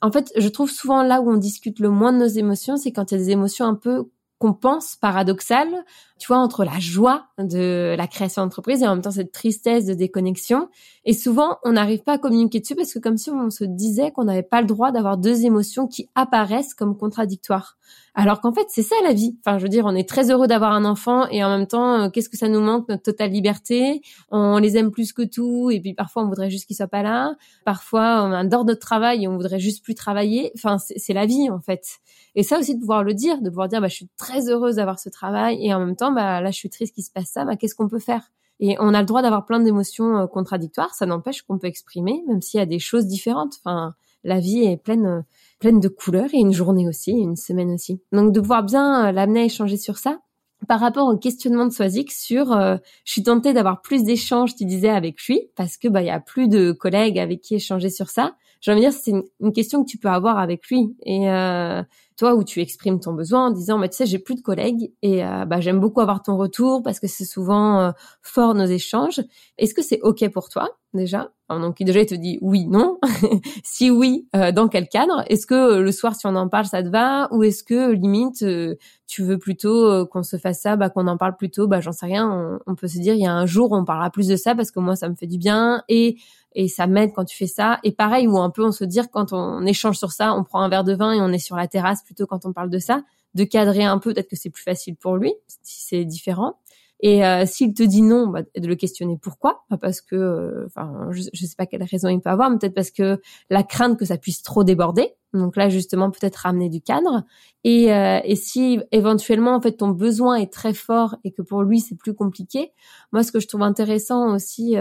en fait, je trouve souvent là où on discute le moins de nos émotions, c'est quand il y a des émotions un peu qu'on pense paradoxales, tu vois, entre la joie de la création d'entreprise et en même temps cette tristesse de déconnexion. Et souvent, on n'arrive pas à communiquer dessus parce que comme si on se disait qu'on n'avait pas le droit d'avoir deux émotions qui apparaissent comme contradictoires. Alors qu'en fait, c'est ça la vie. Enfin, je veux dire, on est très heureux d'avoir un enfant et en même temps, euh, qu'est-ce que ça nous manque notre totale liberté? On les aime plus que tout et puis parfois on voudrait juste qu'ils soient pas là. Parfois, on adore notre travail et on voudrait juste plus travailler. Enfin, c'est la vie en fait. Et ça aussi de pouvoir le dire, de pouvoir dire, bah, je suis très heureuse d'avoir ce travail et en même temps, bah, là, je suis triste qu'il se passe ça. Bah, qu'est-ce qu'on peut faire? Et on a le droit d'avoir plein d'émotions euh, contradictoires. Ça n'empêche qu'on peut exprimer, même s'il y a des choses différentes. Enfin, la vie est pleine euh, pleine de couleurs et une journée aussi, une semaine aussi. Donc de pouvoir bien euh, l'amener à échanger sur ça. Par rapport au questionnement de Soisic sur, euh, je suis tentée d'avoir plus d'échanges, tu disais, avec lui, parce que bah il y a plus de collègues avec qui échanger sur ça. J'ai envie de dire, c'est une, question que tu peux avoir avec lui. Et euh, toi, où tu exprimes ton besoin en disant, bah, tu sais, j'ai plus de collègues et bah, j'aime beaucoup avoir ton retour parce que c'est souvent fort nos échanges. Est-ce que c'est OK pour toi déjà? Donc déjà il te dit oui, non. si oui, euh, dans quel cadre? Est-ce que euh, le soir si on en parle ça te va? Ou est-ce que limite euh, tu veux plutôt qu'on se fasse ça, bah qu'on en parle plutôt, bah j'en sais rien. On, peut se dire il y a un jour on parlera plus de ça parce que moi ça me fait du bien et et ça m'aide quand tu fais ça. Et pareil ou un peu on se dire quand on échange sur ça, on prend un verre de vin et on est sur la terrasse plutôt quand on parle de ça, de cadrer un peu peut-être que c'est plus facile pour lui si c'est différent. Et euh, s'il te dit non, bah, de le questionner pourquoi Parce que, euh, enfin, je, sais pas quelle raison il peut avoir, peut-être parce que la crainte que ça puisse trop déborder. Donc là, justement, peut-être ramener du cadre. Et, euh, et si éventuellement, en fait, ton besoin est très fort et que pour lui c'est plus compliqué, moi, ce que je trouve intéressant aussi,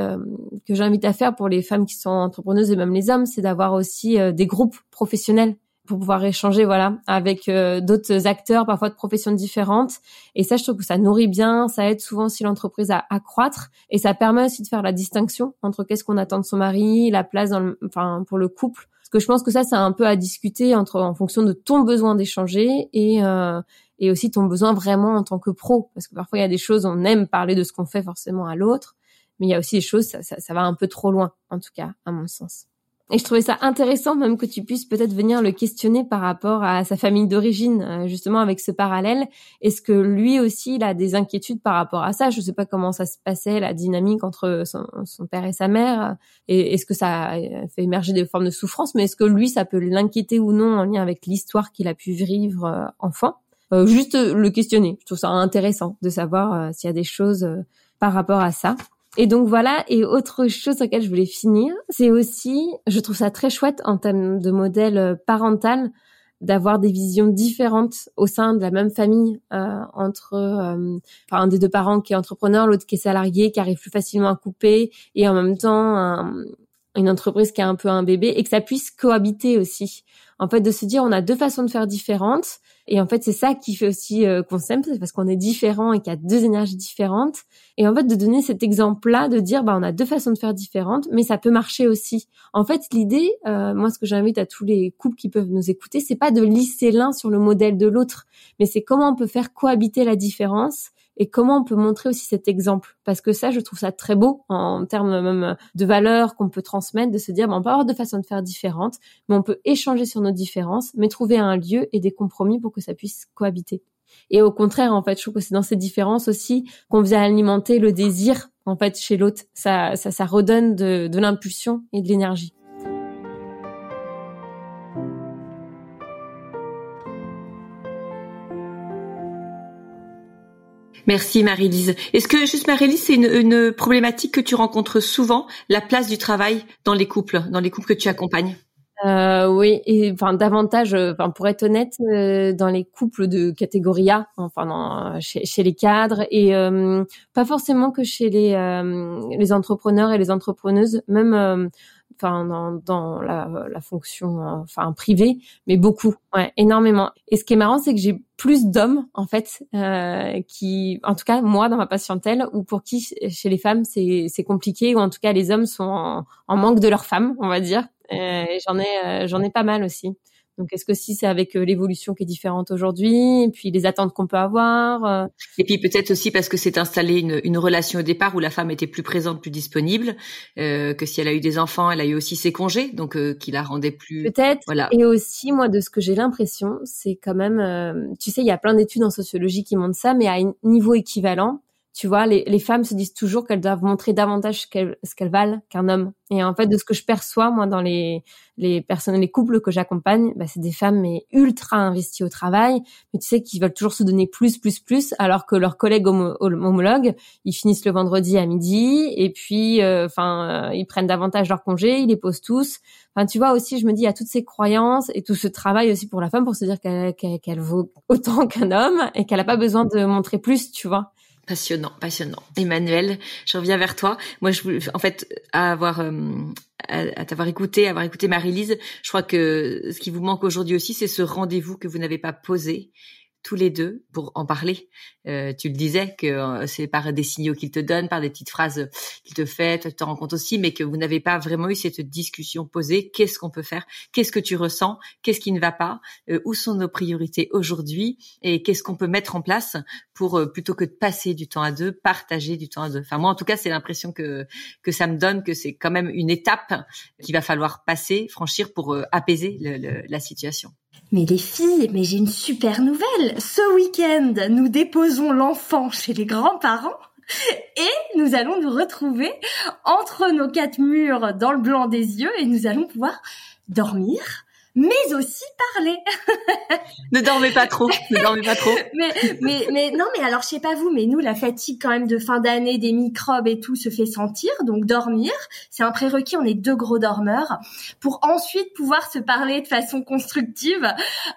que j'invite à faire pour les femmes qui sont entrepreneuses et même les hommes, c'est d'avoir aussi des groupes professionnels pour pouvoir échanger voilà avec euh, d'autres acteurs parfois de professions différentes. Et ça je trouve que ça nourrit bien ça aide souvent aussi l'entreprise à accroître. Et ça permet aussi de faire la distinction entre qu'est-ce qu'on attend de son mari la place dans le, enfin pour le couple. Parce que je pense que ça c'est un peu à discuter entre en fonction de ton besoin d'échanger et euh, et aussi ton besoin vraiment en tant que pro. Parce que parfois il y a des choses on aime parler de ce qu'on fait forcément à l'autre mais il y a aussi des choses ça, va un peu trop loin en tout cas à mon sens et je trouvais ça intéressant même que tu puisses peut-être venir le questionner par rapport à sa famille d'origine, euh, justement avec ce parallèle. Est-ce que lui aussi il a des inquiétudes par rapport à ça? Je ne sais pas comment ça se passait la dynamique entre son, père et sa mère. Et est-ce que ça fait émerger des formes de souffrance? Mais est-ce que lui ça peut l'inquiéter ou non en lien avec l'histoire qu'il a pu vivre euh, enfant? Euh, Juste le questionner. Je trouve ça intéressant de savoir s'il y a des choses par rapport à ça. Et donc voilà, et autre chose sur laquelle je voulais finir, c'est aussi, je trouve ça très chouette en termes de modèle euh, parental, d'avoir des visions différentes au sein de la même famille euh, entre euh, un des deux parents qui est entrepreneur, l'autre qui est salarié, qui arrive plus facilement à couper, et en même temps une entreprise qui a un peu un bébé, et que ça puisse cohabiter aussi. En fait, de se dire on a deux façons de faire différentes, et en fait, c'est ça qui fait aussi euh, qu'on s'aime, c'est parce qu'on est différent et qu'il y a deux énergies différentes. Et en fait, de donner cet exemple-là, de dire, bah, on a deux façons de faire différentes, mais ça peut marcher aussi. En fait, l'idée, euh, moi, ce que j'invite à tous les couples qui peuvent nous écouter, c'est pas de lisser l'un sur le modèle de l'autre, mais c'est comment on peut faire cohabiter la différence et comment on peut montrer aussi cet exemple? Parce que ça je trouve ça très beau en termes même de valeurs qu'on peut transmettre de se dire ben, on peut avoir deux façons de faire différentes mais on peut échanger sur nos différences mais trouver un lieu et des compromis pour que ça puisse cohabiter. Et au contraire en fait je trouve que c'est dans ces différences aussi qu'on vient alimenter le désir en fait chez l'autre. Ça, ça ça redonne de, de l'impulsion et de l'énergie Merci Marie-Lise. Est-ce que juste Marie-Lise, c'est une, problématique que tu rencontres souvent, la place du travail dans les couples, dans les couples que tu accompagnes? Euh, oui, et enfin davantage, euh, enfin pour être honnête, euh, dans les couples de catégorie A, enfin dans, chez, les cadres et pas forcément que chez les les entrepreneurs et les entrepreneuses, même enfin dans, dans la, la, fonction enfin privée, mais beaucoup, ouais, énormément. Et ce qui est marrant, c'est que j'ai plus d'hommes en fait euh, qui, en tout cas moi dans ma patientèle, ou pour qui chez les femmes c'est c'est compliqué, ou en tout cas les hommes sont en, en manque de leurs femmes, on va dire. Euh, j'en ai, euh, j'en ai pas mal aussi. Donc, est-ce que si c'est avec euh, l'évolution qui est différente aujourd'hui, et puis les attentes qu'on peut avoir Et puis peut-être aussi parce que c'est installé une, une, relation au départ où la femme était plus présente, plus disponible, euh, que si elle a eu des enfants, elle a eu aussi ses congés, donc euh, qui la rendait plus. Peut-être. Voilà. Et aussi, moi, de ce que j'ai l'impression, c'est quand même, tu sais, il y a plein d'études en sociologie qui montrent ça, mais à un niveau équivalent, tu vois, les, les, femmes se disent toujours qu'elles doivent montrer davantage ce qu'elles valent qu'un homme. Et en fait, de ce que je perçois, moi, dans les, les personnes, les couples que j'accompagne, bah, c'est des femmes mais ultra investies au travail, mais tu sais, qui veulent toujours se donner plus, plus, plus, alors que leurs collègues homologues, ils finissent le vendredi à midi, et puis, euh, enfin, euh, ils prennent davantage leur congé, ils les posent tous. Enfin, tu vois aussi, je me dis, a toutes ces croyances et tout ce travail aussi pour la femme pour se dire qu'elle vaut autant qu'un homme et qu'elle n'a pas besoin de montrer plus, tu vois. Passionnant, passionnant. Emmanuel, je reviens vers toi. Moi, je, en fait, à avoir, euh, à, t'avoir écouté, avoir écouté Marie-Lise, je crois que ce qui vous manque aujourd'hui aussi, c'est ce rendez-vous que vous n'avez pas posé tous les deux pour en parler. Euh, tu le disais que euh, c'est par des signaux qu'il te donne, par des petites phrases qu'il te fait, tu te rends compte aussi, mais que vous n'avez pas vraiment eu cette discussion posée. Qu'est-ce qu'on peut faire? Qu'est-ce que tu ressens? Qu'est-ce qui ne va pas? Euh, Où sont nos priorités aujourd'hui? Et qu'est-ce qu'on peut mettre en place pour plutôt que de passer du temps à deux, partager du temps à deux? Enfin moi en tout cas c'est l'impression que que ça me donne que c'est quand même une étape qu'il va falloir passer, franchir pour apaiser le, la situation. Mais les filles, mais j'ai une super nouvelle. Ce week-end, nous déposons l'enfant chez les grands-parents et nous allons nous retrouver entre nos quatre murs dans le blanc des yeux et nous allons pouvoir dormir, mais aussi parler. ne dormez pas trop, ne dormez pas trop. mais, mais, mais non, mais alors je sais pas vous, mais nous la fatigue quand même de fin d'année, des microbes et tout se fait sentir. Donc dormir, c'est un prérequis. On est deux gros dormeurs pour ensuite pouvoir se parler de façon constructive.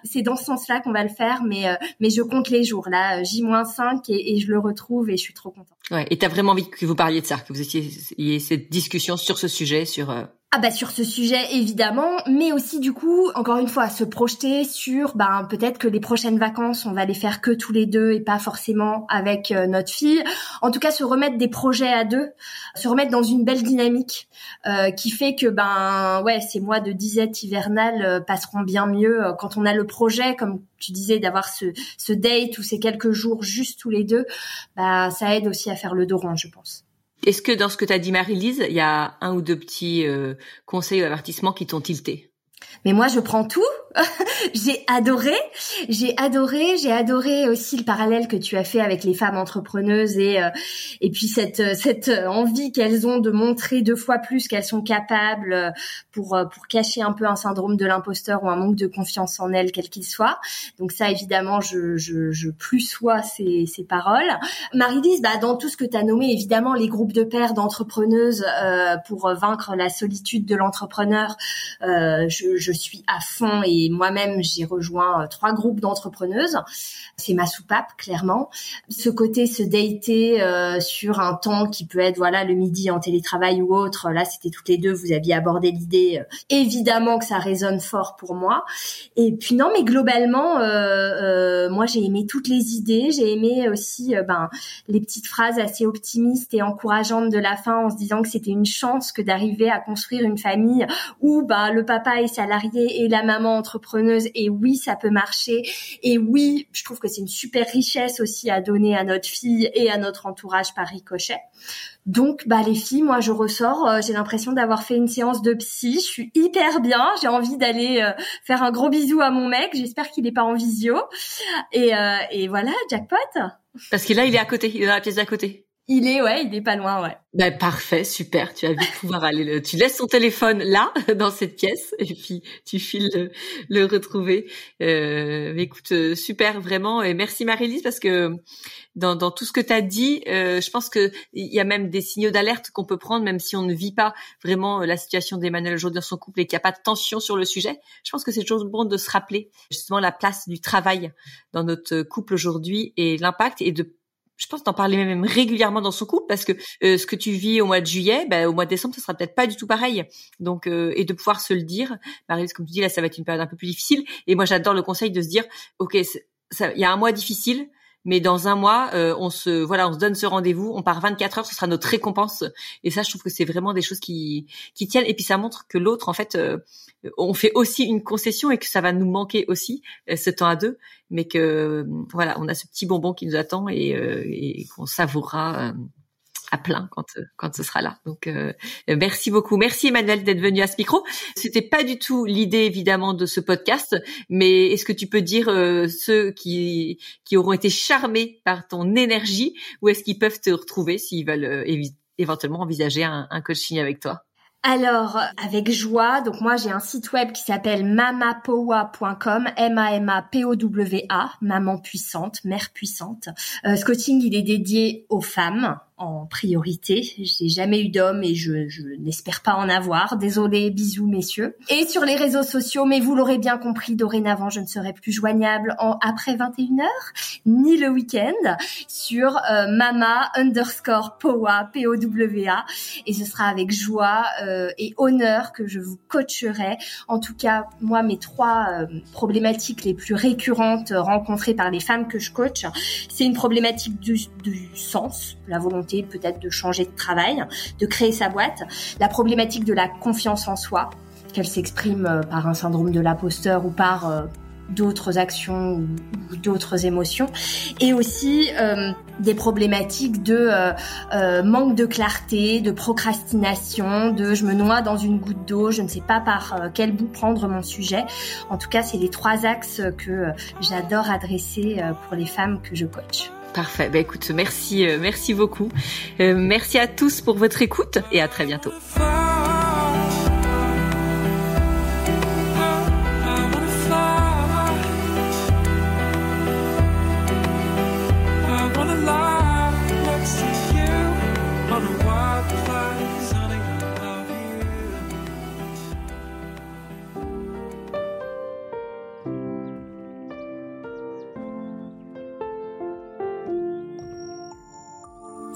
C'est dans ce sens-là qu'on va le faire, mais euh, mais je compte les jours. Là, J-5 et, et je le retrouve et je suis trop contente. Ouais, et t'as vraiment envie que vous parliez de ça, que vous ayez cette discussion sur ce sujet, sur euh, ah bah sur ce sujet évidemment, mais aussi du coup encore une fois se projeter sur ben peut-être que les prochaines vacances on va les faire que tous les deux et pas forcément avec euh, notre fille. En tout cas se remettre des projets à deux, se remettre dans une belle dynamique euh, qui fait que ben ouais ces mois de disette hivernale euh, passeront bien mieux quand on a le projet comme tu disais d'avoir ce, ce date ou ces quelques jours juste tous les deux, bah ça aide aussi à faire le dos rond je pense. Est-ce que dans ce que tu as dit Marie-Lise, il y a un ou deux petits euh, conseils ou avertissements qui t'ont tilté? Mais moi, je prends tout. j'ai adoré, j'ai adoré, j'ai adoré aussi le parallèle que tu as fait avec les femmes entrepreneuses et euh, et puis cette cette envie qu'elles ont de montrer deux fois plus qu'elles sont capables euh, pour euh, pour cacher un peu un syndrome de l'imposteur ou un manque de confiance en elles quel qu'il soit. Donc ça évidemment je je je plus sois ces ces paroles. Marie-Lise, bah dans tout ce que tu as nommé évidemment les groupes de pairs d'entrepreneuses pour vaincre la solitude de l'entrepreneur, je, je suis à fond et moi-même j'ai rejoint euh, trois groupes d'entrepreneuses. C'est ma soupape clairement. Ce côté se dater euh, sur un temps qui peut être voilà le midi en télétravail ou autre. Là c'était toutes les deux. Vous aviez abordé l'idée. Euh, évidemment que ça résonne fort pour moi. Et puis non mais globalement moi j'ai aimé toutes les idées. J'ai aimé aussi ben les petites phrases assez optimistes et encourageantes de la fin en se disant que c'était une chance que d'arriver à construire une famille où bah le papa est salarié et la maman entrepreneuse. Et oui, ça peut marcher. Et oui, je trouve que c'est une super richesse aussi à donner à notre fille et à notre entourage par ricochet. Donc, bah les filles, moi je ressors, euh, j'ai l'impression d'avoir fait une séance de psy. Je suis hyper bien. J'ai envie d'aller euh, faire un gros bisou à mon mec. J'espère qu'il n'est pas en visio. Et, euh, et voilà, jackpot. Parce que là, il est à côté, il est dans la pièce d'à côté. Il est, ouais, il est pas loin, ouais. Ben, parfait, super. Tu as vite pouvoir aller le, tu laisses ton téléphone là, dans cette pièce, et puis tu files le, le retrouver. Euh, écoute, euh, super, vraiment. Et merci Marie-Lise parce que dans, dans tout ce que tu as dit, euh, je pense que il y a même des signaux d'alerte qu'on peut prendre, même si on ne vit pas vraiment la situation d'Emmanuel aujourd'hui dans son couple et qu'il n'y a pas de tension sur le sujet. Je pense que c'est toujours bon de se rappeler justement la place du travail dans notre couple aujourd'hui et l'impact et de je pense d'en parler même régulièrement dans son couple parce que euh, ce que tu vis au mois de juillet, bah, au mois de décembre, ça sera peut-être pas du tout pareil. Donc euh, et de pouvoir se le dire, Marie, comme tu dis là, ça va être une période un peu plus difficile. Et moi, j'adore le conseil de se dire, ok, il y a un mois difficile, mais dans un mois, euh, on se voilà, on se donne ce rendez-vous, on part 24 heures, ce sera notre récompense. Et ça, je trouve que c'est vraiment des choses qui qui tiennent. Et puis ça montre que l'autre, en fait, on fait aussi une concession et que ça va nous manquer aussi ce temps à deux mais que voilà, on a ce petit bonbon qui nous attend et, euh, et qu'on savourera euh, à plein quand quand ce sera là. Donc euh, merci beaucoup, merci Emmanuel d'être venu à ce micro. C'était pas du tout l'idée évidemment de ce podcast, mais est-ce que tu peux dire ceux qui qui auront été charmés par ton énergie, où est-ce qu'ils peuvent te retrouver s'ils veulent éventuellement envisager un, un coaching avec toi? Alors, avec joie. Donc moi, j'ai un site web qui s'appelle mamapowa.com, M-A-M-A-P-O-W-A, maman puissante, mère puissante. Euh, ce coaching, il est dédié aux femmes en priorité. J'ai jamais eu d'homme et je, je n'espère pas en avoir. Désolée, bisous messieurs. Et sur les réseaux sociaux, mais vous l'aurez bien compris, dorénavant, je ne serai plus joignable en après 21h, ni le week-end, sur euh, mama underscore powa, P-O-W-A. Et ce sera avec joie euh, et honneur que je vous coacherai. En tout cas, moi, mes trois euh, problématiques les plus récurrentes rencontrées par les femmes que je coach, c'est une problématique du, du sens, la volonté peut-être de changer de travail, de créer sa boîte. La problématique de la confiance en soi, qu'elle s'exprime euh, par un syndrome de l'imposteur ou par euh, d'autres actions ou, d'autres émotions et aussi euh, des problématiques de manque de clarté, de procrastination, de je me noie dans une goutte d'eau, je ne sais pas par quel bout prendre mon sujet. En tout cas, c'est les trois axes que j'adore adresser pour les femmes que je coach. Parfait. Bah, écoute, merci, euh, merci beaucoup. Euh, merci à tous pour votre écoute et à très bientôt.